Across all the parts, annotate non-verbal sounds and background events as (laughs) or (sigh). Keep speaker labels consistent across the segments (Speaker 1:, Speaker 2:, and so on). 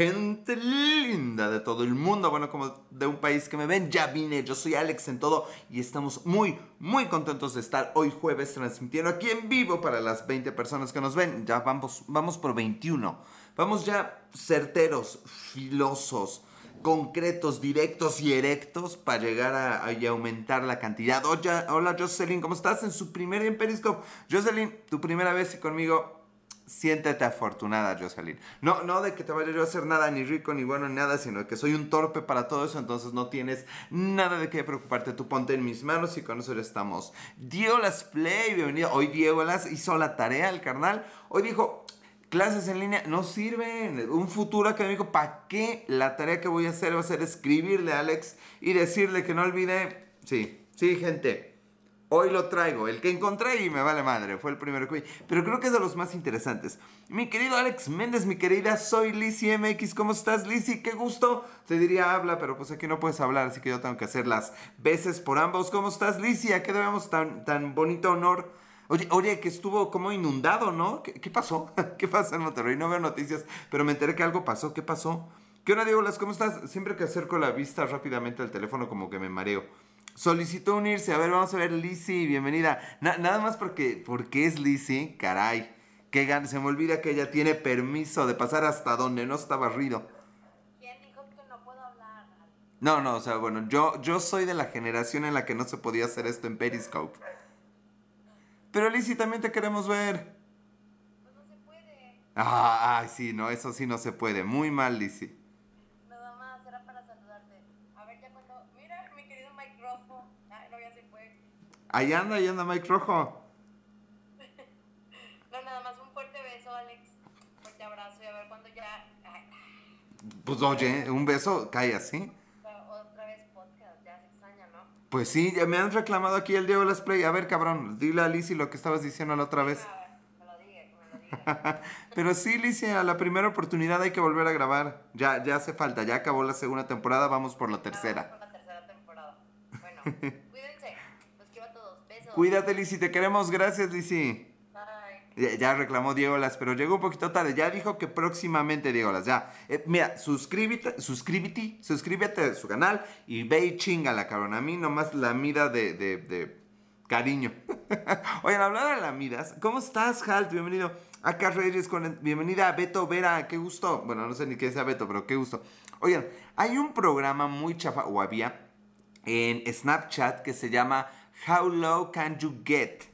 Speaker 1: gente linda de todo el mundo, bueno, como de un país que me ven, ya vine, yo soy Alex en todo y estamos muy, muy contentos de estar hoy jueves transmitiendo aquí en vivo para las 20 personas que nos ven, ya vamos, vamos por 21, vamos ya certeros, filosos, concretos, directos y erectos para llegar a, aumentar la cantidad. Hola, Jocelyn, ¿cómo estás en su primer día en Periscope? Jocelyn, tu primera vez conmigo, siéntete afortunada, Jocelyn. No, no de que te vaya yo a hacer nada, ni rico, ni bueno, ni nada, sino que soy un torpe para todo eso, entonces no tienes nada de qué preocuparte. Tú ponte en mis manos y con eso estamos. Las Play, bienvenido. Hoy Diego las hizo la tarea, el carnal. Hoy dijo, clases en línea no sirven. Un futuro académico, ¿para qué? La tarea que voy a hacer va a ser escribirle a Alex y decirle que no olvide. Sí, sí, gente Hoy lo traigo, el que encontré y me vale madre, fue el primero que vi. Pero creo que es de los más interesantes. Mi querido Alex Méndez, mi querida, soy Lizzie MX. ¿Cómo estás, Lizzie? Qué gusto. Te diría habla, pero pues aquí no puedes hablar, así que yo tengo que hacer las veces por ambos. ¿Cómo estás, Lizzie? ¿A qué debemos tan, tan bonito honor? Oye, oye, que estuvo como inundado, ¿no? ¿Qué, pasó? (laughs) ¿Qué pasa en Monterrey? No veo noticias, pero me enteré que algo pasó. ¿Qué pasó? ¿Qué hora, Diego? ¿Cómo estás? Siempre que acerco la vista rápidamente al teléfono, como que me mareo solicitó unirse. A ver, vamos a ver, Lizzie, bienvenida. nada más porque, porque es Lizzie, caray. Que se me olvida que ella tiene permiso de pasar hasta donde no está barrido.
Speaker 2: ¿Quién dijo que no puedo hablar?
Speaker 1: No, no, o sea, bueno, yo, yo soy de la generación en la que no se podía hacer esto en Periscope. Pero Lizzie, también te queremos ver.
Speaker 2: Pues no se puede.
Speaker 1: Ah, ay, sí, no, eso sí no se puede. Muy mal, Lizzie. Ahí anda, ahí anda Mike Rojo.
Speaker 2: no, nada más un fuerte beso, Alex. Fuerte abrazo y a ver cuándo ya.
Speaker 1: Pues oye, un beso cae así.
Speaker 2: Otra vez podcast, ya se extraña, ¿no?
Speaker 1: Pues sí, ya me han reclamado aquí el Diego Let's Play. A ver, cabrón, dile a Lizzie lo que estabas diciendo la otra vez.
Speaker 2: Me lo diga, me lo diga. (laughs)
Speaker 1: Pero sí, Lizzie, a la primera oportunidad hay que volver a grabar. Ya, ya hace falta, ya acabó la segunda temporada, vamos por la tercera.
Speaker 2: Vamos por la tercera temporada. Bueno. (laughs)
Speaker 1: Cuídate, Lizzy, te queremos. Gracias, Lizzy.
Speaker 2: Bye.
Speaker 1: Ya, reclamó Diegolas, pero llegó un poquito tarde. Ya dijo que próximamente Diegolas. Ya. Eh, mira, suscríbete, suscríbete, suscríbete a su canal y ve y chingala, cabrón. A mí nomás la mida de, de, de cariño. (laughs) Oigan, hablando de lamidas, ¿cómo estás, Halt? Bienvenido. Acá Reyes con bienvenida a Beto Vera, qué gusto. Bueno, no sé ni qué sea Beto, pero qué gusto. Oigan, hay un programa muy chafa, o había, en Snapchat que se llama How low can you get?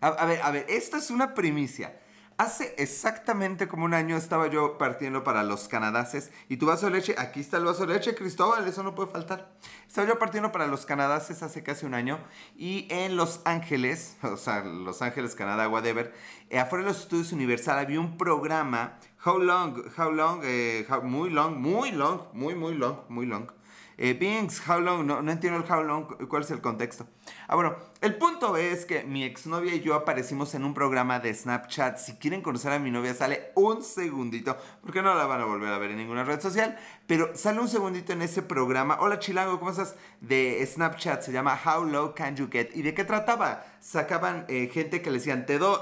Speaker 1: A, ver, a ver, esta es una primicia. Hace exactamente como un año estaba yo partiendo para los canadaces y tu vaso de leche, aquí está el vaso de leche, Cristóbal, eso no puede faltar. Estaba yo partiendo para los canadaces hace casi un año y en Los Ángeles, (laughs) o sea, Los Ángeles, Canadá, whatever, eh, afuera de los estudios Universal había un programa, How Long, How Long, eh, muy long, muy long, muy, muy long, muy long. Eh, Bings, how long, no, no entiendo el how long, cuál es el contexto. Ah, bueno, el punto es que mi exnovia y yo aparecimos en un programa de Snapchat. Si quieren conocer a mi novia, sale un segundito, porque no la van a volver a ver en ninguna red social, pero sale un segundito en ese programa. Hola Chilango, ¿cómo estás? De Snapchat, se llama How Low Can You Get? ¿Y de qué trataba? Sacaban eh, gente que le decían, te doy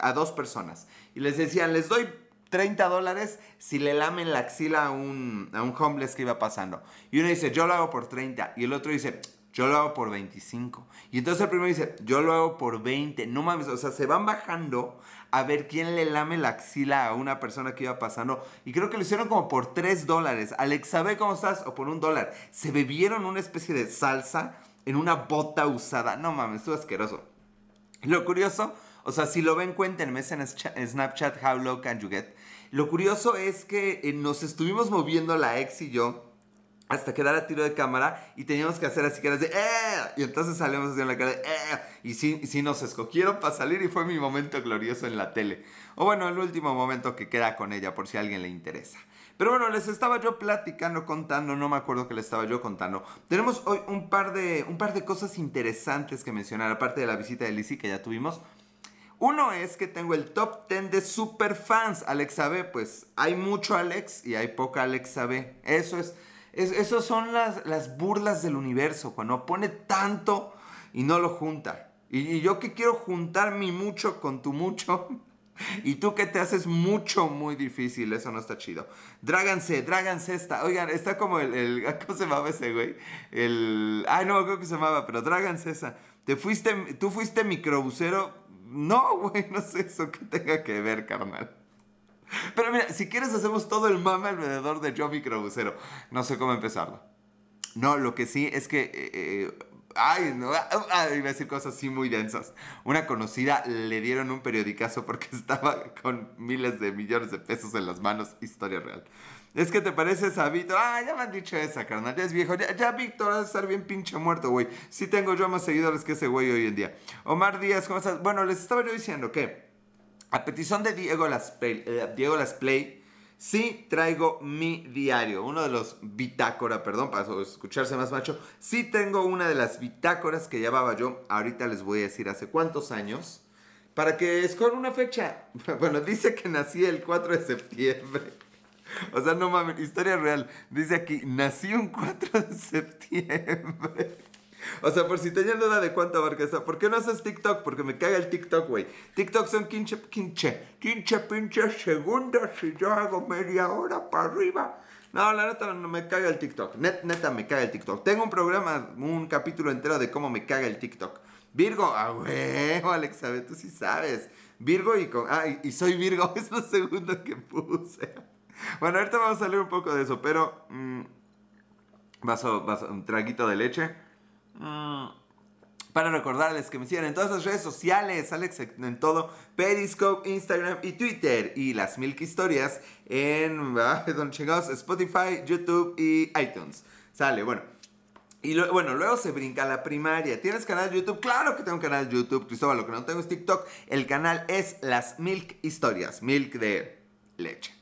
Speaker 1: a dos personas, y les decían, les doy 30 dólares si le lamen la axila a un, a un homeless que iba pasando. Y uno dice, yo lo hago por 30. Y el otro dice, yo lo hago por 25. Y entonces el primero dice, yo lo hago por 20. No mames, o sea, se van bajando a ver quién le lame la axila a una persona que iba pasando. Y creo que lo hicieron como por 3 dólares. Alex, ¿sabe cómo estás? O por un dólar. Se bebieron una especie de salsa en una bota usada. No mames, estuvo asqueroso. Lo curioso, o sea, si lo ven, cuéntenme en Snapchat, how low can you get? Lo curioso es que eh, nos estuvimos moviendo la ex y yo hasta quedar a tiro de cámara y teníamos que hacer así que era de ¡Eh! y entonces salimos en la cara de ¡Eh! y sí, sí nos escogieron para salir y fue mi momento glorioso en la tele o bueno el último momento que queda con ella por si a alguien le interesa pero bueno les estaba yo platicando contando no me acuerdo que les estaba yo contando tenemos hoy un par de un par de cosas interesantes que mencionar aparte de la visita de Lizzie que ya tuvimos uno es que tengo el top 10 de super fans. Alex B, pues hay mucho Alex y hay poca Alex B. Eso es, eso son las, las, burlas del universo, cuando pone tanto y no lo junta. Y, yo que quiero juntar mi mucho con tu mucho. (laughs) Y tú que te haces mucho, muy difícil, eso no está chido. Dráganse, dráganse esta. Oigan, está como el, el- (laughs) ¿Cómo se llamaba ese güey? El. Ay, no, creo que se llamaba, pero dráganse esa. ¿Te fuiste, tú fuiste microbusero? No, (laughs) güey, no sé eso que tenga que ver, carnal. Pero mira, si quieres hacemos todo el mame alrededor de yo microbusero. No sé cómo empezarlo. No, lo que sí es que... eh, eh, ay, no, ah, ah, iba a decir cosas así muy densas. Una conocida le dieron un periodicazo porque (laughs) estaba con miles de millones de pesos en las manos. Historia real. Es que te pareces a Víctor. Ah, ya me han dicho esa, carnal. Ya es viejo. Ya, ya Víctor ha de estar bien pinche muerto, güey. Sí tengo yo más seguidores que ese güey hoy en día. Omar Díaz, ¿cómo estás? Bueno, les estaba yo diciendo que... A petición de Diego Las Play, eh, Diego Las Play, sí traigo mi diario, uno de los bitácora, perdón, para escucharse más macho. Sí tengo una de las bitácoras que llevaba yo, ahorita les voy a decir hace cuántos años, para que escojan una fecha. (laughs) Bueno, dice que nací el 4 de septiembre. O sea, no mames, historia real. Dice aquí, nací un 4 de septiembre. O sea, por si tenían duda de cuánto abarca esta. ¿Por qué no haces TikTok? Porque me caga el TikTok, güey. TikTok son 15, 15, 15 pinches segundos y yo hago media hora para arriba. No, la neta no me caga el TikTok. Net, neta me caga el TikTok. Tengo un programa, un capítulo entero de cómo me caga el TikTok. Virgo, ah, huevo, Alex, ¿sabes? Tú sí sabes. Virgo y con... Ah, y, soy Virgo, (laughs) es lo segundo que puse. Bueno, ahorita vamos a leer un poco de eso, pero... mm, vaso, vaso, un traguito de leche. Mm, Para recordarles que me sigan en todas las redes sociales, Alex en todo, Periscope, Instagram y Twitter. Y las Milk Historias en, ah, don chingados, Spotify, YouTube y iTunes. Sale, bueno. Y bueno, luego se brinca la primaria. ¿Tienes canal de YouTube? Claro que tengo un canal de YouTube, Cristóbal. Lo que no tengo es TikTok. El canal es Las Milk Historias. Milk de leche.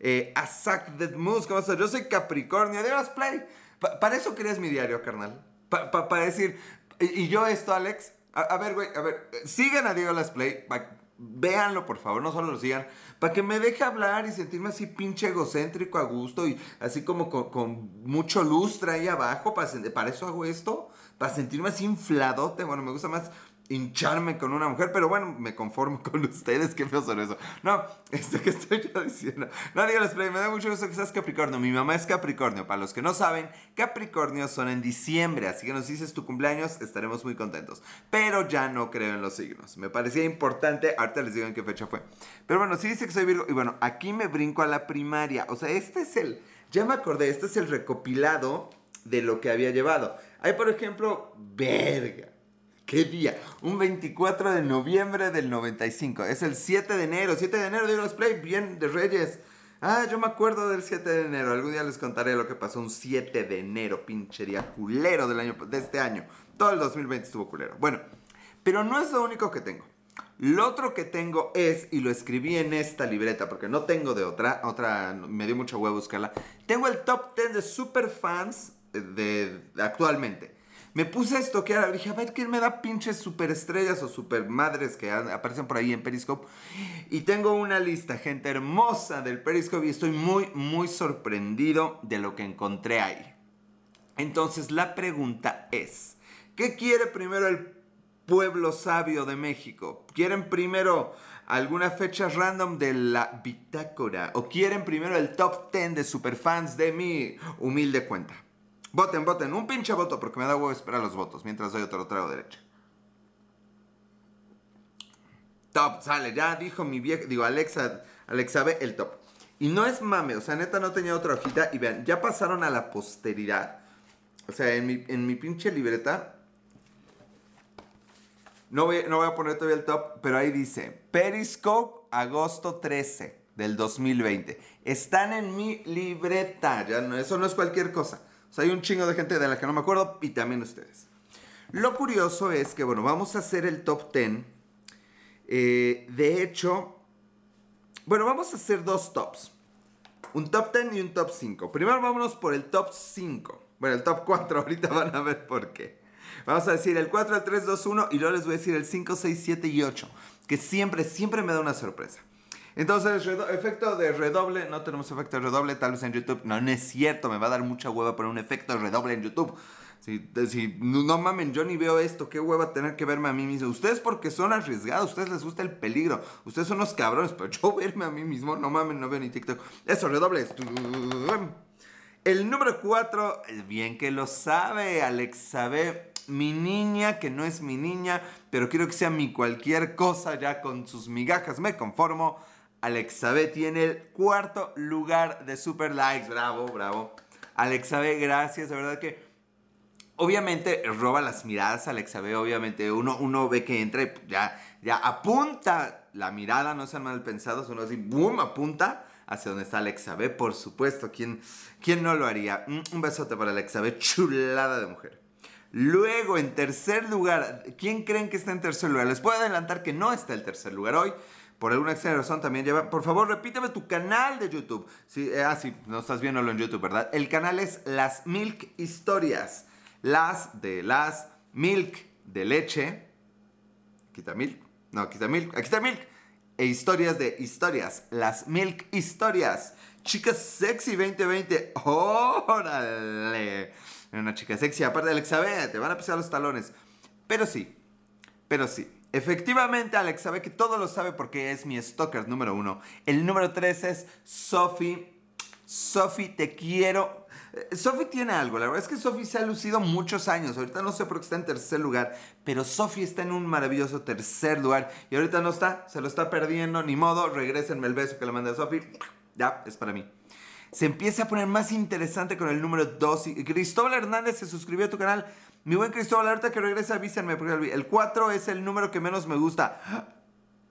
Speaker 1: Eh, Asak Moose, ¿cómo estás? Yo soy Capricornio. Dios Play. Pa- para eso querías mi diario, carnal. Pa- pa- para decir. Y, yo esto, Alex. A, ver, güey, a ver. Sigan a Diego Las Play. pa- véanlo, por favor. No solo lo sigan. Para que me deje hablar y sentirme así pinche egocéntrico a gusto. Y así como con, con mucho lustre ahí abajo. Para, para eso hago esto. Para sentirme así infladote. Bueno, me gusta más hincharme con una mujer, pero bueno, me conformo (laughs) con ustedes, qué feo son eso. No, (laughs) esto que estoy yo diciendo. No digas, play, me da mucho gusto que seas Capricornio. Mi mamá es Capricornio. Para los que no saben, Capricornios son en diciembre, así que nos dices tu cumpleaños, estaremos muy contentos. Pero ya no creo en los signos. Me parecía importante, ahorita les digo en qué fecha fue. Pero bueno, sí dice que soy Virgo, y bueno, aquí me brinco a la primaria. O sea, este es el, ya me acordé, este es el recopilado de lo que había llevado. Hay, por ejemplo, verga. ¿Qué día? Un 24 de noviembre del 95. Es el 7 de enero. 7 de enero de los Play. Bien de Reyes. Ah, yo me acuerdo del 7 de enero. Algún día les contaré lo que pasó un 7 de enero. Pinche día culero del año, de este año. Todo el 2020 estuvo culero. Bueno, pero no es lo único que tengo. Lo otro que tengo es, y lo escribí en esta libreta, porque no tengo de otra, otra me dio mucho huevo buscarla. Tengo el top 10 de superfans de, de actualmente. Me puse a estoquear, dije, a ver quién me da pinches superestrellas o supermadres que aparecen por ahí en Periscope. Y tengo una lista, gente hermosa del Periscope, y estoy muy, muy sorprendido de lo que encontré ahí. Entonces la pregunta es, ¿qué quiere primero el pueblo sabio de México? ¿Quieren primero alguna fecha random de la bitácora? ¿O quieren primero el top 10 de superfans de mi humilde cuenta? Voten, voten, un pinche voto porque me da huevo esperar los votos mientras doy otro trago derecho. Top, sale, ya dijo mi vieja, digo Alexa, Alexa ve el top. Y no es mame, o sea, neta no tenía otra hojita y vean, ya pasaron a la posteridad. O sea, en mi, en mi pinche libreta. No voy, no voy a poner todavía el top, pero ahí dice Periscope, agosto 13 del 2020. Están en mi libreta, ya no, eso no es cualquier cosa. O sea, hay un chingo de gente de la que no me acuerdo y también ustedes. Lo curioso es que, bueno, vamos a hacer el top 10. Eh, de hecho, bueno, vamos a hacer dos tops. Un top 10 y un top 5. Primero vámonos por el top 5. Bueno, el top 4, (laughs) ahorita van a ver por qué. Vamos a decir el 4, el 3, 2, 1 y luego les voy a decir el 5, 6, 7 y 8. Que siempre, siempre me da una sorpresa. Entonces, efecto de redoble, no tenemos efecto de redoble, tal vez en YouTube. No, no es cierto, me va a dar mucha hueva poner un efecto de redoble en YouTube. Si, no, mamen, yo ni veo esto, qué hueva tener que verme a mí mismo. Ustedes porque son arriesgados, ustedes les gusta el peligro, ustedes son unos cabrones, pero yo verme a mí mismo, no mamen, no veo ni TikTok. Eso, redobles. El número 4, bien que lo sabe, Alex sabe, mi niña, que no es mi niña, pero quiero que sea mi cualquier cosa, ya con sus migajas me conformo. Alex sabe tiene el cuarto lugar de super likes, bravo, bravo. Alex sabe, gracias, de verdad que obviamente roba las miradas Alexa B, obviamente uno, uno ve que entra y ya, ya apunta la mirada, no sean mal pensados, uno así, boom, apunta hacia donde está Alexa B, por supuesto, ¿quién, quién no lo haría? Un, besote para Alexa B, chulada de mujer. Luego, en tercer lugar, ¿quién creen que está en tercer lugar? Les puedo adelantar que no está en tercer lugar hoy. Por alguna extraña razón también lleva. Por favor, repíteme tu canal de YouTube. Eh, ah, sí, no estás viéndolo en YouTube, ¿verdad? El canal es Las Milk Historias. Las de las milk de leche. Quita milk. No, quita milk. Aquí está milk. E historias de historias. Las milk historias. Chicas sexy 2020. ¡Órale! Una chica sexy. Aparte de B, te van a pisar los talones. Pero sí. Pero sí. Efectivamente, Alex sabe que todo lo sabe porque es mi stalker número uno. El número tres es Sophie. Sophie, te quiero. Eh, Sophie tiene algo, la verdad es que Sophie se ha lucido muchos años, ahorita no sé por qué está en tercer lugar, pero Sophie está en un maravilloso tercer lugar y ahorita no está, se lo está perdiendo, ni modo, regrésenme el beso que le mandé a Sophie, ya, es para mí. Se empieza a poner más interesante con el número 2. Cristóbal Hernández se suscribió a tu canal. Mi buen Cristóbal, ahorita que regrese avísenme, porque el 4 es el número que menos me gusta.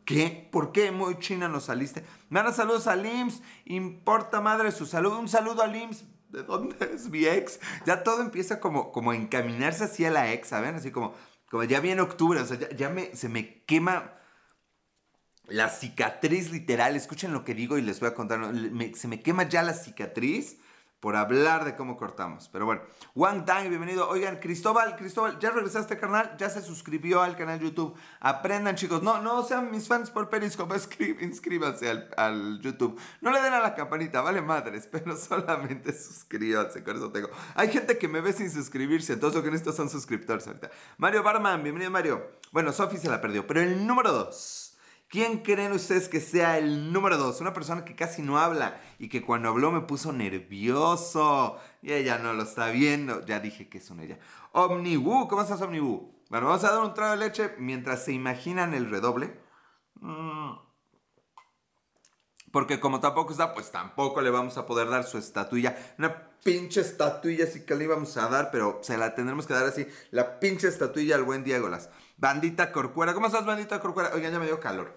Speaker 1: ¿Qué? ¿Por qué muy china nos saliste? Dan saludos a Lims. Importa madre su salud. Un saludo a Lims. ¿De dónde es mi ex? Ya todo empieza como, como a encaminarse hacia la ex, ¿saben? Así como, como ya viene octubre, o sea, ya, ya me, se me quema la cicatriz literal. Escuchen lo que digo y les voy a contar. Me- se me quema ya la cicatriz por hablar de cómo cortamos. Pero bueno, Wang Dang, bienvenido. Oigan, Cristóbal, Cristóbal, ¿ya regresaste carnal? Ya se suscribió al canal YouTube. Aprendan, chicos. No, no sean mis fans por Periscope. (laughs) inscríbanse al, al YouTube. No le den a la campanita, vale madres, (laughs) pero solamente suscríbanse. Con eso tengo. Hay gente que me ve sin suscribirse, entonces lo que necesito son suscriptores ahorita. Mario Barman, bienvenido Mario. Bueno, Sofi se la perdió, pero el número 2. ¿Quién creen ustedes que sea el número 2? Una persona que casi no habla y que cuando habló me puso nervioso. Y ella no lo está viendo. Ya dije que es una ella. Omnibu, ¿cómo estás Omnibu? Bueno, vamos a dar un trago de leche mientras se imaginan el redoble. Mm. Porque como tampoco está, pues tampoco le vamos a poder dar su estatuilla. Una pinche estatuilla sí que le íbamos a dar, pero se la tendremos que dar así. La pinche estatuilla al buen Diegolas. Bandita Corcuera. ¿Cómo estás, Bandita Corcuera? Oigan, ya me dio calor.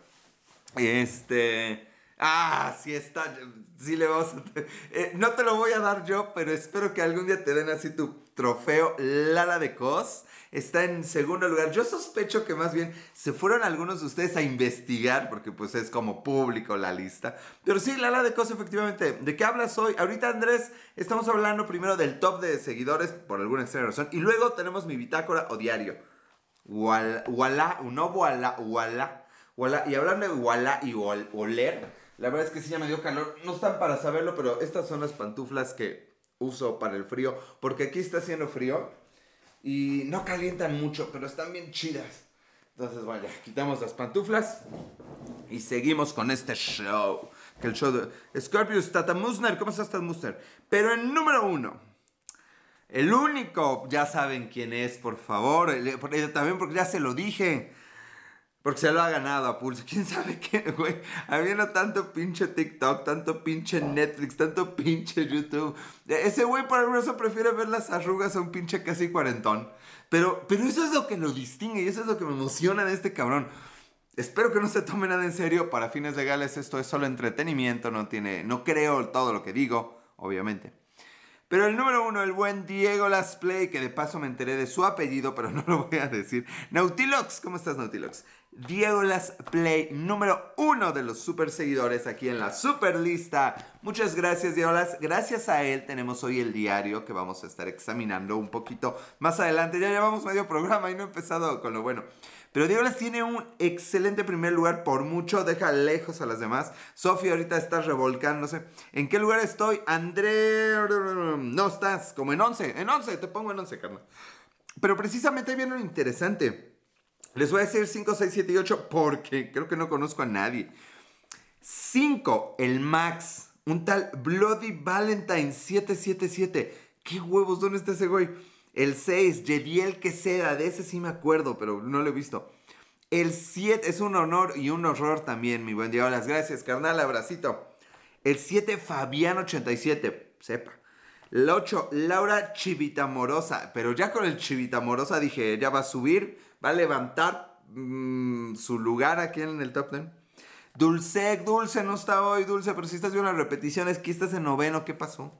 Speaker 1: Este... Ah, sí está. Sí le vamos a... Eh, no te lo voy a dar yo, pero espero que algún día te den así tu trofeo Lala de Cos. Está en segundo lugar. Yo sospecho que más bien se fueron algunos de ustedes a investigar, porque pues es como público la lista. Pero sí, Lala de Cos, efectivamente. ¿De qué hablas hoy? Ahorita, Andrés, estamos hablando primero del top de seguidores, por alguna extraña razón. Y luego tenemos mi bitácora o diario. Wala, no wala, wala, wala. Y hablando de wala y ol- oler, la verdad es que sí ya me dio calor. No están para saberlo, pero estas son las pantuflas que uso para el frío. Porque aquí está haciendo frío y no calientan mucho, pero están bien chidas. Entonces, vaya, quitamos las pantuflas y seguimos con este show. Que el show de Scorpius, Tata Musner, ¿cómo estás, Tata Musner? Pero en número uno. El único, ya saben quién es, por favor. Eh, También porque ya se lo dije. Porque se lo ha ganado a pulso. (laughs) ¿Quién sabe qué, güey? Habiendo tanto pinche TikTok, tanto pinche Netflix, tanto pinche YouTube. Eh, Ese güey alguna razón prefiere ver las arrugas a un pinche casi cuarentón. Pero, pero eso es lo que lo distingue y eso es lo que me emociona de este cabrón. Espero que no se tome nada en serio. Para fines legales esto es solo entretenimiento. No tiene, no creo todo lo que digo, obviamente. Pero el número uno, el buen Diego Las Play, que de paso me enteré de su apellido, pero (laughs) no lo voy a decir. Nautilox, ¿cómo estás, Nautilox? Diego Las Play, número uno de los super seguidores aquí en la super lista. Muchas gracias, Diego Las. Gracias a él tenemos hoy el diario que vamos a estar examinando un poquito más adelante. Ya llevamos medio programa y no he empezado con lo bueno. Pero Diego Las tiene un excelente primer lugar por mucho, deja lejos a las demás. Sofía ahorita está revolcándose. ¿En qué lugar estoy? André... No, estás como en 11. En 11, te pongo en 11, carnal. Pero precisamente viene lo interesante. Les voy a decir 5, 6, 7 y 8 porque creo que no conozco a nadie. 5, el Max. Un tal Bloody Valentine 777. ¿Qué huevos? ¿Dónde está ese güey? El 6, Jediel Queseda. De ese sí me acuerdo, pero no lo he visto. El 7 es un honor y un horror también, mi buen Diego. Las gracias, carnal. Abracito. El 7, Fabián87. Sepa. El 8, Laura Chivitamorosa. Pero ya con el Chivitamorosa dije, ya va a subir va a levantar mm, su lugar aquí en el top 10. Dulce, Dulce no está hoy, Dulce, pero si estás viendo las repeticiones, aquí estás en noveno, ¿qué pasó?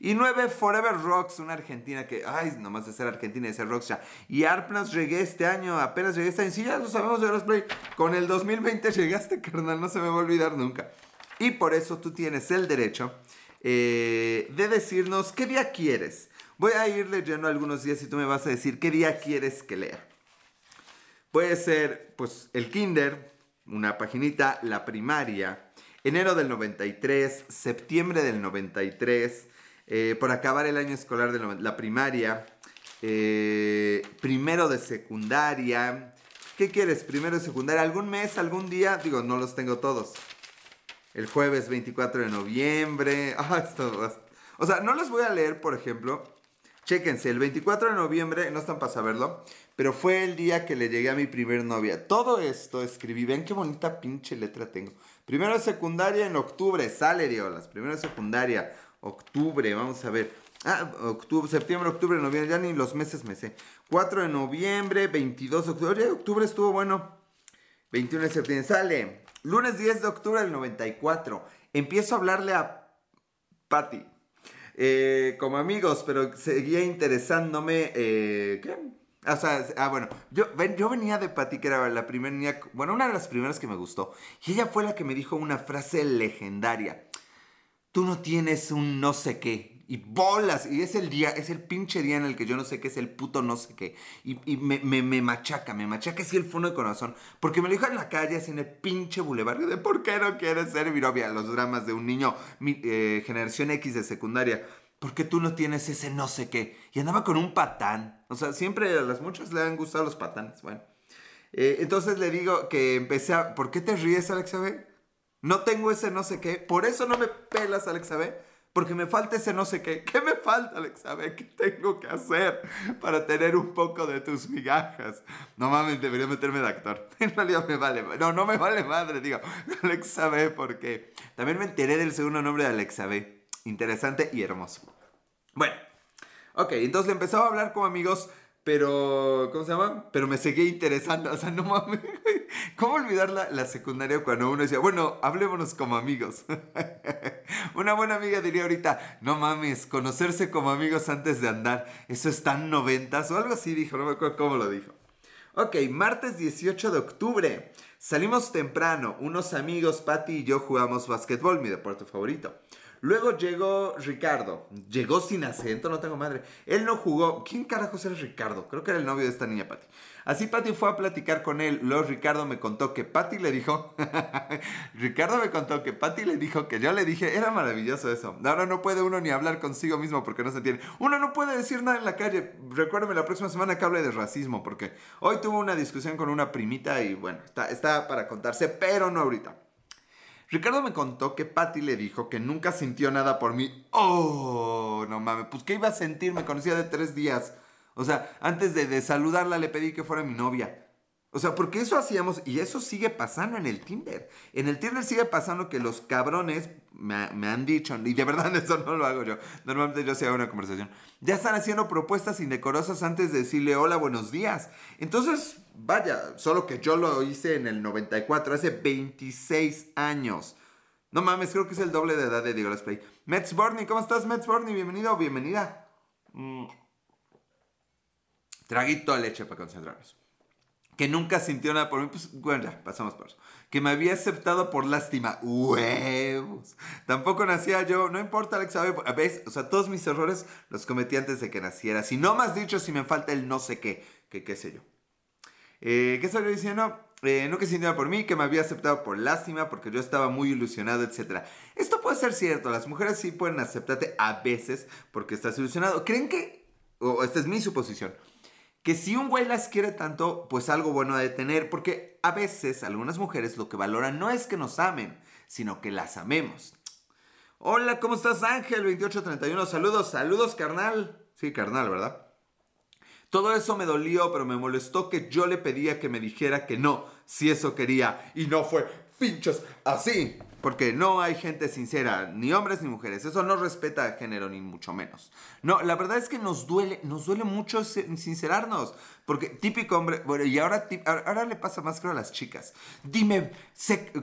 Speaker 1: Y 9, Forever Rocks, una argentina que, ay, nomás de ser argentina y de ser rocks ya. Y Arpnas llegué este año, apenas llegué este año. Sí, ya lo sabemos de play. Con el 2020 llegaste, (laughs) carnal, no se me va a olvidar nunca. Y por eso tú tienes el derecho eh, de decirnos qué día quieres. Voy a ir leyendo algunos días y tú me vas a decir qué día quieres que lea. Puede ser, pues, el kinder, una paginita, la primaria, enero del 93, septiembre del 93, eh, por acabar el año escolar de la primaria, eh, primero de secundaria. ¿Qué quieres? Primero de secundaria, algún mes, algún día, digo, no los tengo todos. El jueves 24 de noviembre. (laughs) Ah, o sea, no los voy a leer, por ejemplo. Chéquense, el 24 de noviembre, no están para saberlo, pero fue el día que le llegué a mi primer novia. Todo esto escribí, ven qué bonita pinche letra tengo. Primero de secundaria en octubre, sale Diolas. Primero de secundaria, octubre, vamos a ver. Ah, septiembre, octubre, noviembre, ya ni los meses me sé. 4 de noviembre, 22 de octubre. Oye, octubre estuvo bueno. 21 de septiembre, sale. Lunes 10 de octubre del 94. Empiezo a hablarle a Patty. Eh, como amigos, pero seguía interesándome. Eh, ¿Qué? O sea, ah, bueno, yo, yo venía de Pati, que era la primera niña, bueno, una de las primeras que me gustó. Y ella fue la que me dijo una frase legendaria. Tú no tienes un no sé qué. Y bolas. Y es el día, es el pinche día en el que yo no sé qué es el puto no sé qué. Y, me, me, machaca, me machaca así el fondo de corazón. Porque me lo dijo en la calle, así en el pinche bulevar. De por qué no quieres ser mi. Los dramas de un niño, eh, generación X de secundaria. ¿por qué tú no tienes ese no sé qué? Y andaba con un patán. O sea, siempre a las muchas le han gustado los patanes. Bueno. Eh, entonces le digo que empecé a... ¿Por qué te ríes, Alexa B? No tengo ese no sé qué. Por eso no me pelas, Alexa B. Porque me falta ese no sé qué. (laughs) ¿Qué me falta, Alexa B? ¿Qué tengo que hacer para tener un poco de tus migajas? No mames, debería meterme de actor. (laughs) En realidad me vale. No, no me vale madre, digo. (laughs) Alexa B, porque también me enteré del segundo nombre de Alexa B interesante y hermoso. Bueno, ok, entonces le empezaba a hablar como amigos, pero, ¿cómo se llama? Pero me seguía interesando, o sea, no mames, ¿cómo olvidar la, secundaria cuando uno decía, bueno, hablémonos como amigos? (laughs) Una buena amiga diría ahorita, no mames, conocerse como amigos antes de andar, eso es tan noventas o algo así dijo, no me acuerdo cómo lo dijo. Ok, martes 18 de octubre. Salimos temprano, unos amigos, Patty y yo jugamos básquetbol, mi deporte favorito. Luego llegó Ricardo. Llegó sin acento, no tengo madre. Él no jugó. ¿Quién carajos era Ricardo? Creo que era el novio de esta niña, Patty. Así Patty fue a platicar con él. Luego Ricardo me contó que Patty le dijo. (laughs) Ricardo me contó que Patty le dijo que yo le dije. Era maravilloso eso. Ahora no puede uno ni hablar consigo mismo porque no se entiende. Uno no puede decir nada en la calle. Recuérdame la próxima semana que hable de racismo porque hoy tuvo una discusión con una primita y bueno, está, está para contarse, pero no ahorita. Ricardo me contó que Patty le dijo que nunca sintió nada por mí. Oh, no mames, pues ¿qué iba a sentir? Me conocía de tres días. O sea, antes de, de saludarla le pedí que fuera mi novia. O sea, porque eso hacíamos y eso sigue pasando en el Tinder. En el Tinder sigue pasando que los cabrones me, han dicho, y de verdad (laughs) eso no lo hago yo, normalmente yo sí hago una conversación, ya están haciendo propuestas indecorosas antes de decirle hola, buenos días. Entonces, vaya, solo que yo lo hice en el 94, hace 26 años. No mames, creo que es el doble de edad de Diego Play. Mets Borny, ¿cómo estás, Mets Borny? Bienvenido o bienvenida. Mm. Traguito de leche para concentrarnos. Que nunca sintió nada por mí, pues bueno, ya, pasamos por eso. Que me había aceptado por lástima. Huevos. Tampoco nacía yo, no importa, Alex, ¿ves? O sea, todos mis errores los cometí antes de que naciera. Si no más dicho, si me falta el no sé qué, que qué sé yo. Eh, ¿Qué estaba diciendo? Eh, no que sintiera por mí, que me había aceptado por lástima, porque yo estaba muy ilusionado, etc. Esto puede ser cierto, las mujeres sí pueden aceptarte a veces porque estás ilusionado. ¿Creen que, o esta es mi suposición, que si un güey las quiere tanto, pues algo bueno ha de tener, porque a veces algunas mujeres lo que valoran no es que nos amen, sino que las amemos. Hola, ¿cómo estás Ángel 2831? Saludos, saludos carnal. Sí, carnal, ¿verdad? Todo eso me dolió, pero me molestó que yo le pedía que me dijera que no, si eso quería, y no fue pinchos así. Porque no hay gente sincera, ni hombres ni mujeres. Eso no respeta género, ni mucho menos. No, la verdad es que nos duele, nos duele mucho sincerarnos. Porque típico hombre, bueno, y ahora, ahora le pasa más creo a las chicas. Dime,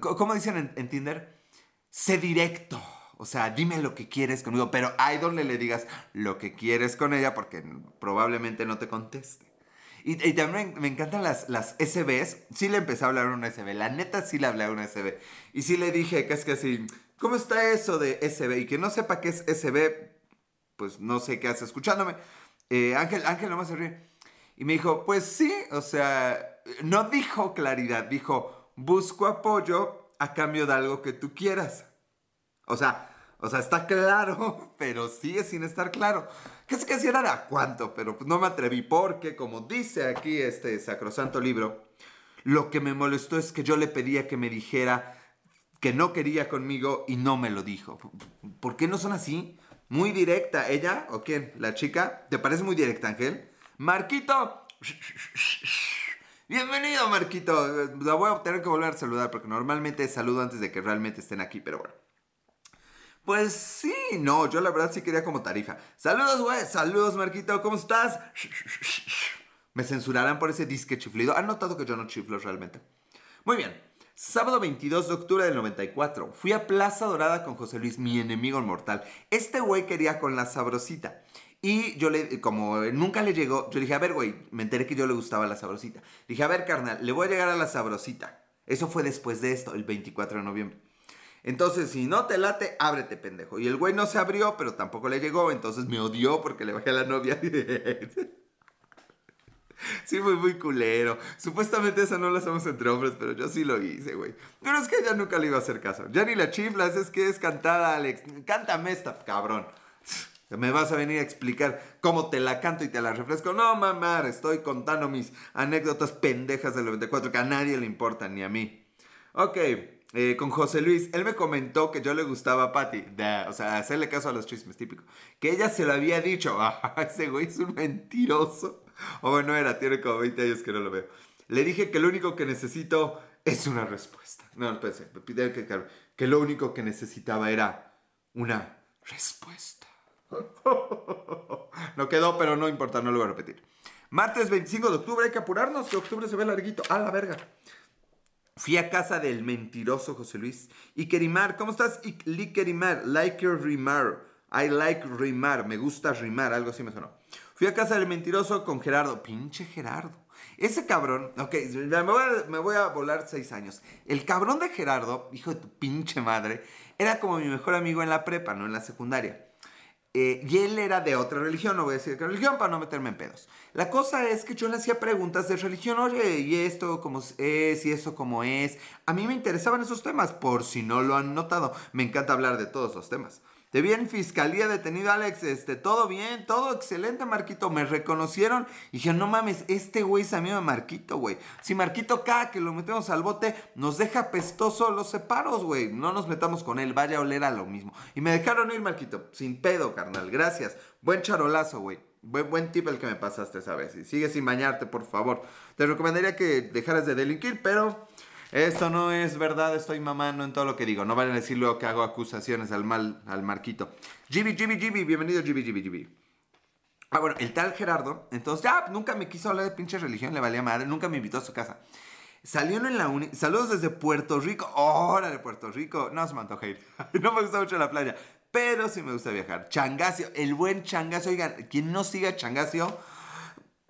Speaker 1: ¿cómo dicen en, en, Tinder? Sé directo. O sea, dime lo que quieres conmigo, pero hay donde le digas lo que quieres con ella porque probablemente no te conteste. Y, también me encantan las, las SBs. Sí le empecé a hablar una SB. La neta sí le hablé a una SB. Y sí le dije que así, ¿cómo está eso de SB? Y que no sepa qué es SB, pues no sé qué hace escuchándome. Eh, Ángel, Ángel nomás se ríe. Y me dijo, pues sí, o sea, no dijo claridad, dijo, busco apoyo a cambio de algo que tú quieras. O sea, o sea, está claro, (laughs) pero sigue sin estar claro. ¿Qué sé que si era cuánto? Pero pues no me atreví porque, como dice aquí este sacrosanto libro, lo que me molestó es que yo le pedía que me dijera que no quería conmigo y no me lo dijo. ¿Por qué no son así? Muy directa. ¿Ella o quién? ¿La chica? ¿Te parece muy directa, Ángel? Marquito. Bienvenido, Marquito. La voy a tener que volver a saludar porque normalmente saludo antes de que realmente estén aquí, pero bueno. Pues sí, no, yo la verdad sí quería como tarifa. Saludos, güey, saludos, Marquito, ¿cómo estás? Me censurarán por ese disque chiflido. Han notado que yo no chiflo realmente. Muy bien. Sábado 22 de octubre del 94. Fui a Plaza Dorada con José Luis, mi enemigo mortal. Este güey quería con la sabrosita. Y yo le, como nunca le llegó, yo le dije, a ver, güey, me enteré que yo le gustaba la sabrosita. Dije, a ver, carnal, le voy a llegar a la sabrosita. Eso fue después de esto, el 24 de noviembre. Entonces, si no te late, ábrete, pendejo. Y el güey no se abrió, pero tampoco le llegó, entonces me odió porque le bajé a la novia. (laughs) Sí, fue muy culero. Supuestamente eso no lo hacemos entre hombres, pero yo sí lo hice, güey. Pero es que ella nunca le iba a hacer caso. Ya ni la chiflas, es que es cantada, Alex. Cántame esta, cabrón. Me vas a venir a explicar cómo te la canto y te la refresco. No, mamá, estoy contando mis anécdotas pendejas del 94 que a nadie le importan, ni a mí. Ok, eh, con José Luis, él me comentó que yo le gustaba a Patty, o sea, hacerle caso a los chismes, típico. Que ella se lo había dicho, (laughs) ah, ese güey es un mentiroso. O bueno, era, tiene como 20 años que no lo veo. Le dije que lo único que necesito es una respuesta. No, no pensé, que, que lo único que necesitaba era una respuesta. (laughs) No quedó, pero no importa, no lo voy a repetir. Martes 25 de octubre, hay que apurarnos, que octubre se ve larguito. A la verga. Fui a casa del mentiroso José Luis. Y Kerimar, ¿cómo estás? Y Kerimar, like rimar. I like rimar, me gusta rimar, algo así me sonó. Fui a casa del mentiroso con Gerardo. Pinche Gerardo. Ese cabrón, ok, me voy, a, me voy a volar seis años. El cabrón de Gerardo, hijo de tu pinche madre, era como mi mejor amigo en la prepa, no en la secundaria. Eh, y él era de otra religión, no voy a decir qué religión para no meterme en pedos. La cosa es que yo le hacía preguntas de religión, oye, ¿y esto cómo es? ¿Y eso cómo es? A mí me interesaban esos temas, por si no lo han notado. Me encanta hablar de todos los temas. Te vi en fiscalía detenido, Alex. Este, todo bien, todo excelente, Marquito. Me reconocieron y dije, no mames, este güey es amigo de Marquito, güey. Si Marquito acá, que lo metemos al bote, nos deja pestoso los separos, güey. No nos metamos con él, vaya a oler a lo mismo. Y me dejaron ir, Marquito. Sin pedo, carnal. Gracias. Buen charolazo, güey. Buen, buen tip el que me pasaste esa vez. Y sigue sin bañarte, por favor. Te recomendaría que dejaras de delinquir, pero esto no es verdad, estoy mamando en todo lo que digo. No van a decir luego que hago acusaciones al mal, al Marquito. Gibi, Gibi, Gibi, bienvenido Gibi, Gibi, Gibi. Ah, bueno, el tal Gerardo, entonces ya nunca me quiso hablar de pinche religión, le valía madre, nunca me invitó a su casa. Salió en la uni. Saludos desde Puerto Rico. ¡Hora de Puerto Rico! No se me antoja ir. (laughs) no me gusta mucho la playa. Pero sí me gusta viajar. Changasio, el buen Changasio. Oigan, quien no siga Changasio,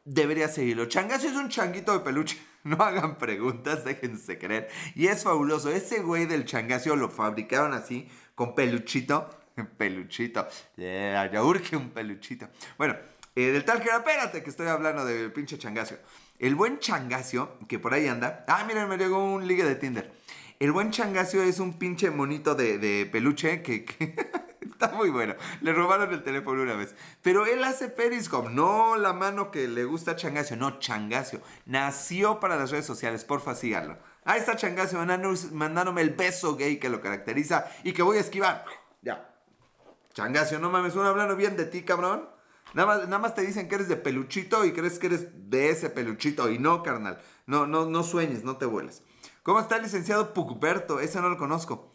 Speaker 1: debería seguirlo. Changasio es un changuito de peluche. (laughs) No hagan preguntas, déjense creer. Y es fabuloso. Ese güey del changacio lo fabricaron así, con peluchito. (laughs) Peluchito. Yeah, ya urge un peluchito. Bueno, eh, del tal que espérate, que estoy hablando del pinche changacio. El buen changacio, que por ahí anda. Ah, miren, me llegó un ligue de Tinder. El buen changacio es un pinche monito de, de peluche que (laughs) está muy bueno. Le robaron el teléfono una vez. Pero él hace Periscope, no la mano que le gusta a Changacio, no, Changacio. Nació para las redes sociales, porfa, síganlo. Ahí está Changacio mandándome el beso gay que lo caracteriza y que voy a esquivar. Ya. Changacio, no mames, uno hablando bien de ti, cabrón. Nada más, nada más te dicen que eres de peluchito y crees que eres de ese peluchito. Y no, carnal. No, no, no sueñes, no te vueles. ¿Cómo está el licenciado Pugberto? Ese no lo conozco.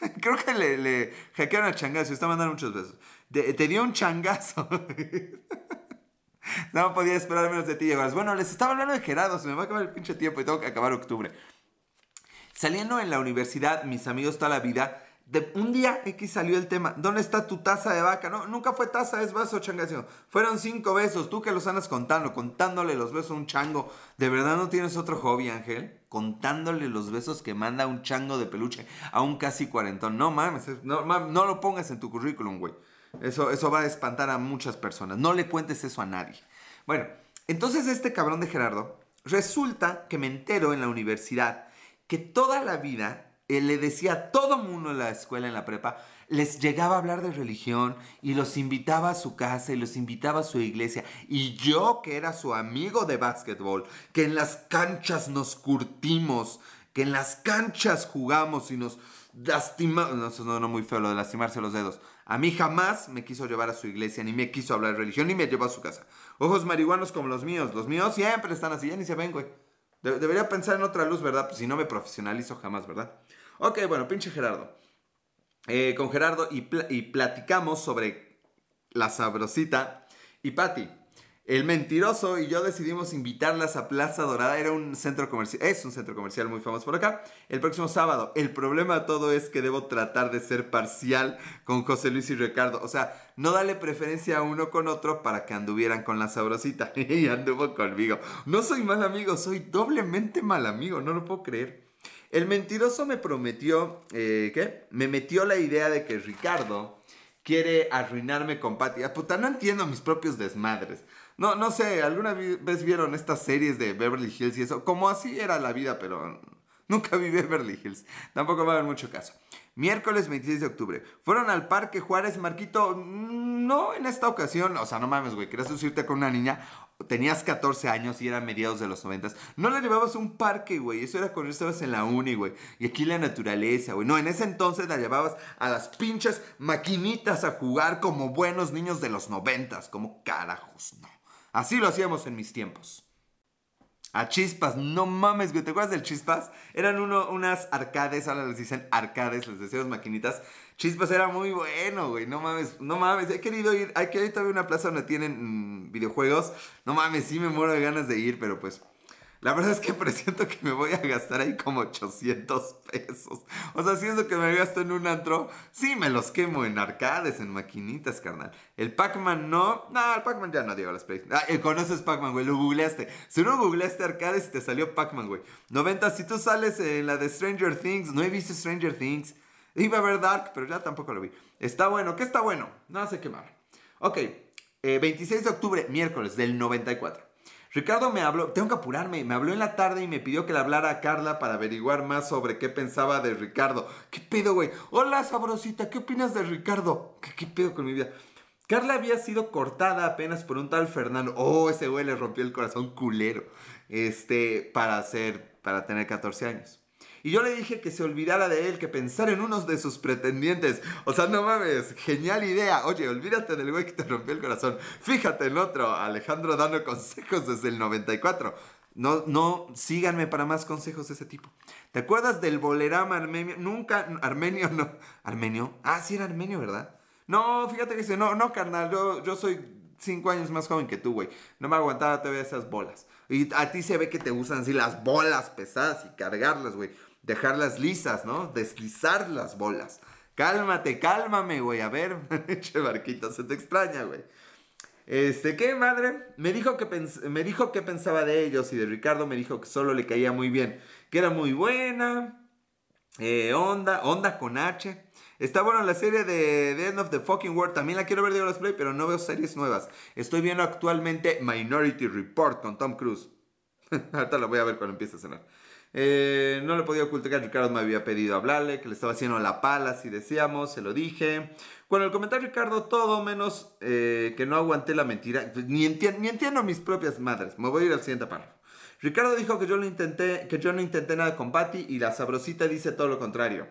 Speaker 1: (laughs) Creo que le, hackearon a Changazo. Está mandando muchos besos. te dio un changazo. (laughs) no podía esperar menos de ti. Bueno, les estaba hablando de Gerardo. Se me va a acabar el pinche tiempo y tengo que acabar octubre. Saliendo en la universidad, mis amigos toda la vida de un día X salió el tema. ¿Dónde está tu taza de vaca? No, nunca fue taza, es vaso, changacio. Fueron cinco besos. Tú que los andas contando, contándole los besos a un chango. ¿De verdad no tienes otro hobby, Ángel? Contándole los besos que manda un chango de peluche a un casi cuarentón. No mames, no, no lo pongas en tu currículum, güey. Eso, eso va a espantar a muchas personas. No le cuentes eso a nadie. Bueno, entonces este cabrón de Gerardo, resulta que me entero en la universidad que toda la vida le decía a todo mundo en la escuela, en la prepa, les llegaba a hablar de religión y los invitaba a su casa y los invitaba a su iglesia. Y yo, que era su amigo de básquetbol, que en las canchas nos curtimos, que en las canchas jugamos y nos lastimamos. No, no muy feo lo de lastimarse los dedos. A mí jamás me quiso llevar a su iglesia, ni me quiso hablar de religión, ni me llevó a su casa. Ojos marihuanos como los míos. Los míos siempre están así, ya ni se ven, güey. debería pensar en otra luz, ¿verdad? Pues si no me profesionalizo jamás, ¿verdad? Ok, bueno, pinche Gerardo. Eh, con Gerardo y, platicamos sobre la sabrosita y Patty. El mentiroso y yo decidimos invitarlas a Plaza Dorada. Era un centro comercial, es un centro comercial muy famoso por acá. El próximo sábado. El problema todo es que debo tratar de ser parcial con José Luis y Ricardo. O sea, no darle preferencia a uno con otro para que anduvieran con la sabrosita. (laughs) y anduvo conmigo. No soy mal amigo, soy doblemente mal amigo. No lo puedo creer. El mentiroso me prometió, eh, ¿qué? Me metió la idea de que Ricardo quiere arruinarme con Patty. Ah, puta, no entiendo mis propios desmadres. No, no sé, ¿alguna vez vieron estas series de Beverly Hills y eso? Como así era la vida, pero nunca vi Beverly Hills. Tampoco me a mucho caso. Miércoles 26 de octubre. Fueron al Parque Juárez, Marquito. Mm, no en esta ocasión. O sea, no mames, güey. ¿Querías subirte con una niña? Tenías 14 años y era mediados de los 90. No la llevabas a un parque, güey. Eso era cuando estabas en la uni, güey. Y aquí la naturaleza, güey. No, en ese entonces la llevabas a las pinches maquinitas a jugar como buenos niños de los 90. Como carajos, no. Así lo hacíamos en mis tiempos. A Chispas, no mames, güey. ¿Te acuerdas del Chispas? Eran uno, unas arcades, ahora les dicen arcades, les decíamos maquinitas. Chispas era muy bueno, güey. No mames, no mames. He querido ir, hay que ir todavía una plaza donde tienen mm, videojuegos. No mames, sí me muero de ganas de ir, pero pues la verdad es que (laughs) presiento que me voy a gastar ahí como 800 pesos. O sea, si es lo que me gasto en un antro, sí me los quemo en arcades, en maquinitas, carnal. El Pac-Man no. No, el Pac-Man ya no digo las plays. Ah, conoces Pac-Man, güey, lo googleaste. Si no googleaste arcades, te salió Pac-Man, güey. 90, si tú sales en la de Stranger Things, no he visto Stranger Things. Iba a ver Dark, pero ya tampoco lo vi. Está bueno, ¿qué está bueno? No sé qué más. Ok, 26 eh, de octubre, miércoles del 94. Ricardo me habló, tengo que apurarme, me habló en la tarde y me pidió que le hablara a Carla para averiguar más sobre qué pensaba de Ricardo. ¿Qué pedo, güey? Hola, sabrosita, ¿qué opinas de Ricardo? ¿Qué, ¿Qué, pedo con mi vida? Carla había sido cortada apenas por un tal Fernando. Oh, ese güey le rompió el corazón culero. Este, para hacer, para tener 14 años. Y yo le dije que se olvidara de él, que pensara en unos de sus pretendientes. O sea, no mames, genial idea. Oye, olvídate del güey que te rompió el corazón. Fíjate en otro, Alejandro dando consejos desde el 94. No, no, síganme para más consejos de ese tipo. ¿Te acuerdas del bolerama armenio? Nunca, armenio, no. ¿Armenio? Ah, sí era armenio, ¿verdad? No, fíjate que dice, no, no, carnal, yo, yo soy cinco años más joven que tú, güey. No me aguantaba todavía esas bolas. Y a ti se ve que te gustan así las bolas pesadas y cargarlas, güey dejarlas lisas, ¿no? Deslizar las bolas. Cálmate, cálmame, güey. A ver, (laughs) che barquito, se te extraña, güey. Este, ¿qué madre? Me dijo, que me dijo que pensaba de ellos y de Ricardo me dijo que solo le caía muy bien, que era muy buena, eh, onda, onda con H. Está bueno la serie de The End of the Fucking World. También la quiero ver de Let's Play, pero no veo series nuevas. Estoy viendo actualmente Minority Report con Tom Cruise. (laughs) Ahorita lo voy a ver cuando empiece a cenar. Eh, no le podía ocultar que Ricardo me había pedido hablarle, que le estaba haciendo la pala, si decíamos, se lo dije. Cuando el comentario Ricardo, todo menos eh, que no aguanté la mentira, ni, enti- ni entiendo mis propias madres. Me voy a ir al siguiente párrafo. Ricardo dijo que yo, lo intenté, que yo no intenté nada con Patty y la sabrosita dice todo lo contrario.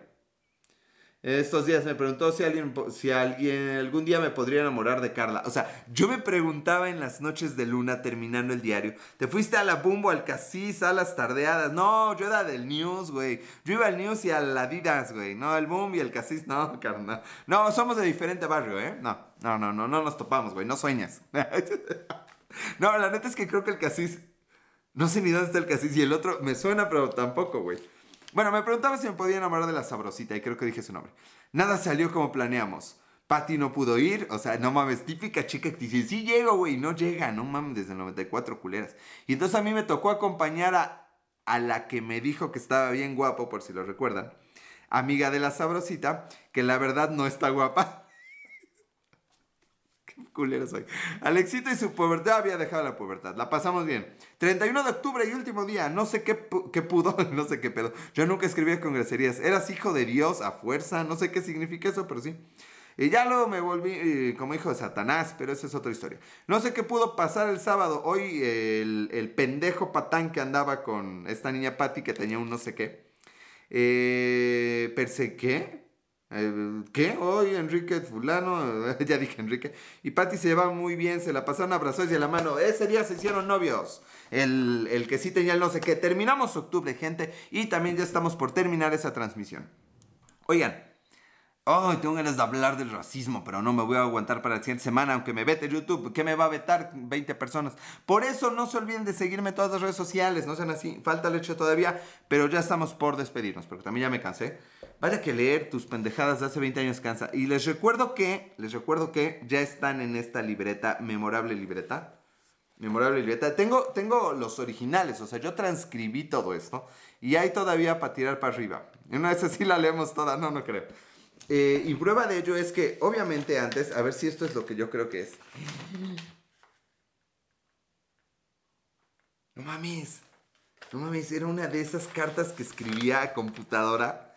Speaker 1: Estos días me preguntó si alguien, si alguien algún día me podría enamorar de Carla. O sea, yo me preguntaba en las noches de luna terminando el diario. ¿Te fuiste a la Bumbo, al Casis, a las tardeadas? No, yo era del News, güey. Yo iba al News y al Adidas, güey. No, el Boom y el Casis, no, (laughs) carnal. No, somos de diferente barrio, ¿eh? No, no, no, no, no nos topamos, güey. No sueñas. (laughs) no, la neta es que creo que el Casis... No sé ni dónde está el Casis y el otro me suena, pero tampoco, güey. Bueno, me preguntaba si me podía enamorar de la sabrosita y creo que dije su nombre. Nada salió como planeamos. Patty no pudo ir, o sea, no mames, típica chica que dice, sí llego, güey, no llega, no mames, desde el 94 culeras. Y entonces a mí me tocó acompañar a, a la que me dijo que estaba bien guapo, por si lo recuerdan, amiga de la sabrosita, que la verdad no está guapa. (laughs) Culero soy. Alexito y su pubertad había dejado la pubertad. La pasamos bien. 31 de octubre y último día. No sé qué, qué pudo, (laughs) no sé qué pedo. Yo nunca escribía con groserías. Eras hijo de Dios a fuerza. No sé qué significa eso, pero sí. Y ya luego me volví eh, como hijo de Satanás, pero esa es otra historia. No sé qué pudo pasar el sábado. Hoy el, el pendejo patán que andaba con esta niña Patty que tenía un no sé qué. Eh, ¿qué? Eh, ¿Qué? Hoy Enrique fulano, (laughs) ya dije Enrique. Y Patty se llevaba muy bien, se la pasaron abrazos y a la mano. Ese día se hicieron novios. El, el que sí tenía el no sé qué. Terminamos octubre, gente. Y también ya estamos por terminar esa transmisión. Oigan. Ay, tengo ganas de hablar del racismo, pero no me voy a aguantar para la siguiente semana, aunque me vete YouTube. ¿Qué me va a vetar 20 personas? Por eso no se olviden de seguirme todas las redes sociales, no sean así. Falta leche todavía, pero ya estamos por despedirnos, porque también ya me cansé. Vaya que leer tus pendejadas de hace 20 años cansa. Y les recuerdo que, les recuerdo que ya están en esta libreta, memorable libreta. Memorable libreta. Tengo, tengo los originales, o sea, yo transcribí todo esto y hay todavía para tirar para arriba. Una vez así la leemos toda, no, no creo. Eh, y prueba de ello es que, obviamente, antes, a ver si esto es lo que yo creo que es. No mames. No mames, era una de esas cartas que escribía a computadora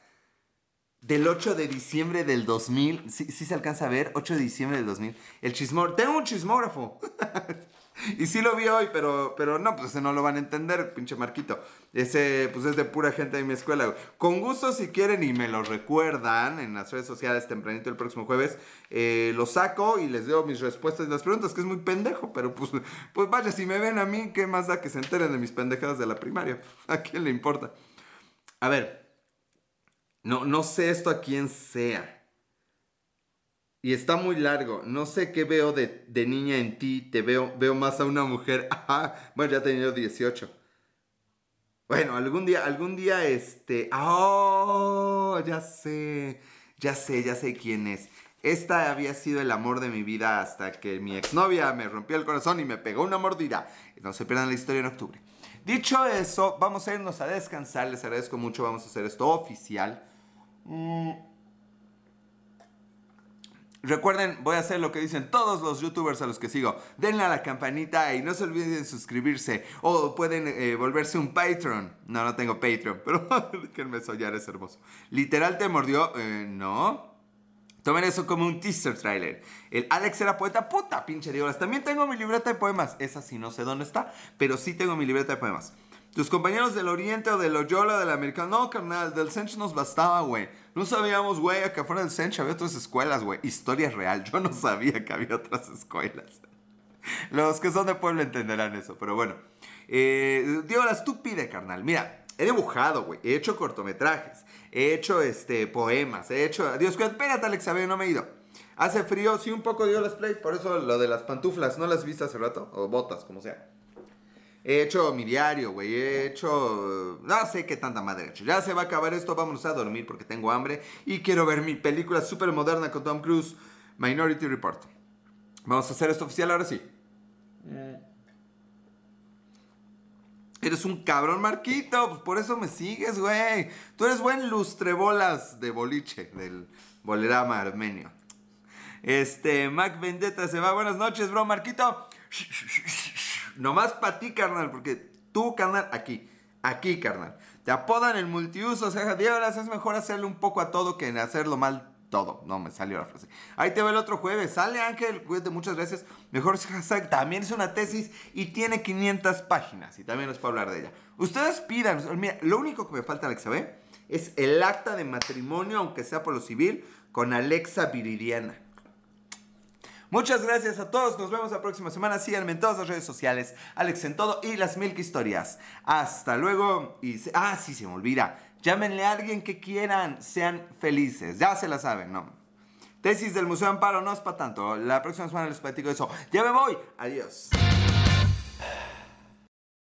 Speaker 1: del 8 de diciembre del 2000. Sí, sí se alcanza a ver, 8 de diciembre del 2000. El chismógrafo. Tengo un chismógrafo. (laughs) y sí lo vi hoy, pero, pero no, pues no lo van a entender, pinche Marquito. Ese, pues es de pura gente de mi escuela. Con gusto, si quieren y me lo recuerdan en las redes sociales tempranito el próximo jueves, eh, lo saco y les doy mis respuestas y las preguntas, que es muy pendejo, pero pues, pues vaya, si me ven a mí, ¿qué más da que se enteren de mis pendejadas de la primaria? (laughs) ¿A quién le importa? A ver, no, no sé esto a quién sea. Y está muy largo. No sé qué veo de, niña en ti. Te veo, veo más a una mujer. (laughs) Ajá. Bueno, ya tenía yo 18. Bueno, algún día, algún día, este. ¡Oh! Ya sé. Ya sé, ya sé quién es. Esta había sido el amor de mi vida hasta que mi exnovia me rompió el corazón y me pegó una mordida. No se pierdan la historia en octubre. Dicho eso, vamos a irnos a descansar. Les agradezco mucho. Vamos a hacer esto oficial. Mm. Recuerden, voy a hacer lo que dicen todos los youtubers a los que sigo. Denle a la campanita y no se olviden de suscribirse. O pueden eh, volverse un Patreon. No, no tengo Patreon, (laughs) pero déjenme soñar, es hermoso. Literal te mordió. Eh, no. Tomen eso como un teaser trailer. El Alex era poeta, puta pinche Dios. También tengo mi libreta de poemas. Esa sí no sé dónde está, pero sí tengo mi libreta de poemas. Tus compañeros del Oriente o del Loyola o del Americano. No, carnal, del Sench nos bastaba, güey. No sabíamos, güey, que afuera del Sench había otras escuelas, güey. Historia real. Yo no sabía que había otras escuelas. Los que son de pueblo entenderán eso, pero bueno. Eh, digo, la estúpida, carnal. Mira, he dibujado, güey. He hecho cortometrajes. He hecho este, poemas. He hecho. Dios, espérate, Alex, a no me he ido. Hace frío, sí, un poco dio las play. Por eso lo de las pantuflas, ¿no las viste hace rato? O botas, como sea. He hecho mi diario, güey. He hecho. No sé qué tanta madre he hecho. Ya se va a acabar esto. Vámonos a dormir porque tengo hambre. Y quiero ver mi película súper moderna con Tom Cruise, Minority Report. Vamos a hacer esto oficial ahora sí. Eh. Eres un cabrón, Marquito. Pues por eso me sigues, güey. Tú eres buen lustrebolas de boliche, del bolerama armenio. Este, Mac Vendetta se va. Buenas noches, bro, Marquito. Nomás para ti, carnal, porque tú, carnal, aquí. Aquí, carnal. Te apodan el multiuso. O sea, Diego, es mejor hacerle un poco a todo que en hacerlo mal todo. No me salió la frase. Ahí te veo el otro jueves. Sale Ángel, cuídate, muchas gracias. Mejor hashtag. También es una tesis y tiene 500 páginas. Y también nos puedo hablar de ella. Ustedes pidan. Mira, lo único que me falta, Alexa, ¿ve? Es el acta de matrimonio, aunque sea por lo civil, con Alexa Viridiana. Muchas gracias a todos. Nos vemos la próxima semana. Síganme en todas las redes sociales. Alex en todo y las Milk Historias. Hasta luego. Y ah, sí, se me olvida. Llámenle a alguien que quieran, sean felices. Ya se la saben, ¿no? Tesis del Museo Amparo no es para tanto. La próxima semana les platico eso. Ya me voy. Adiós.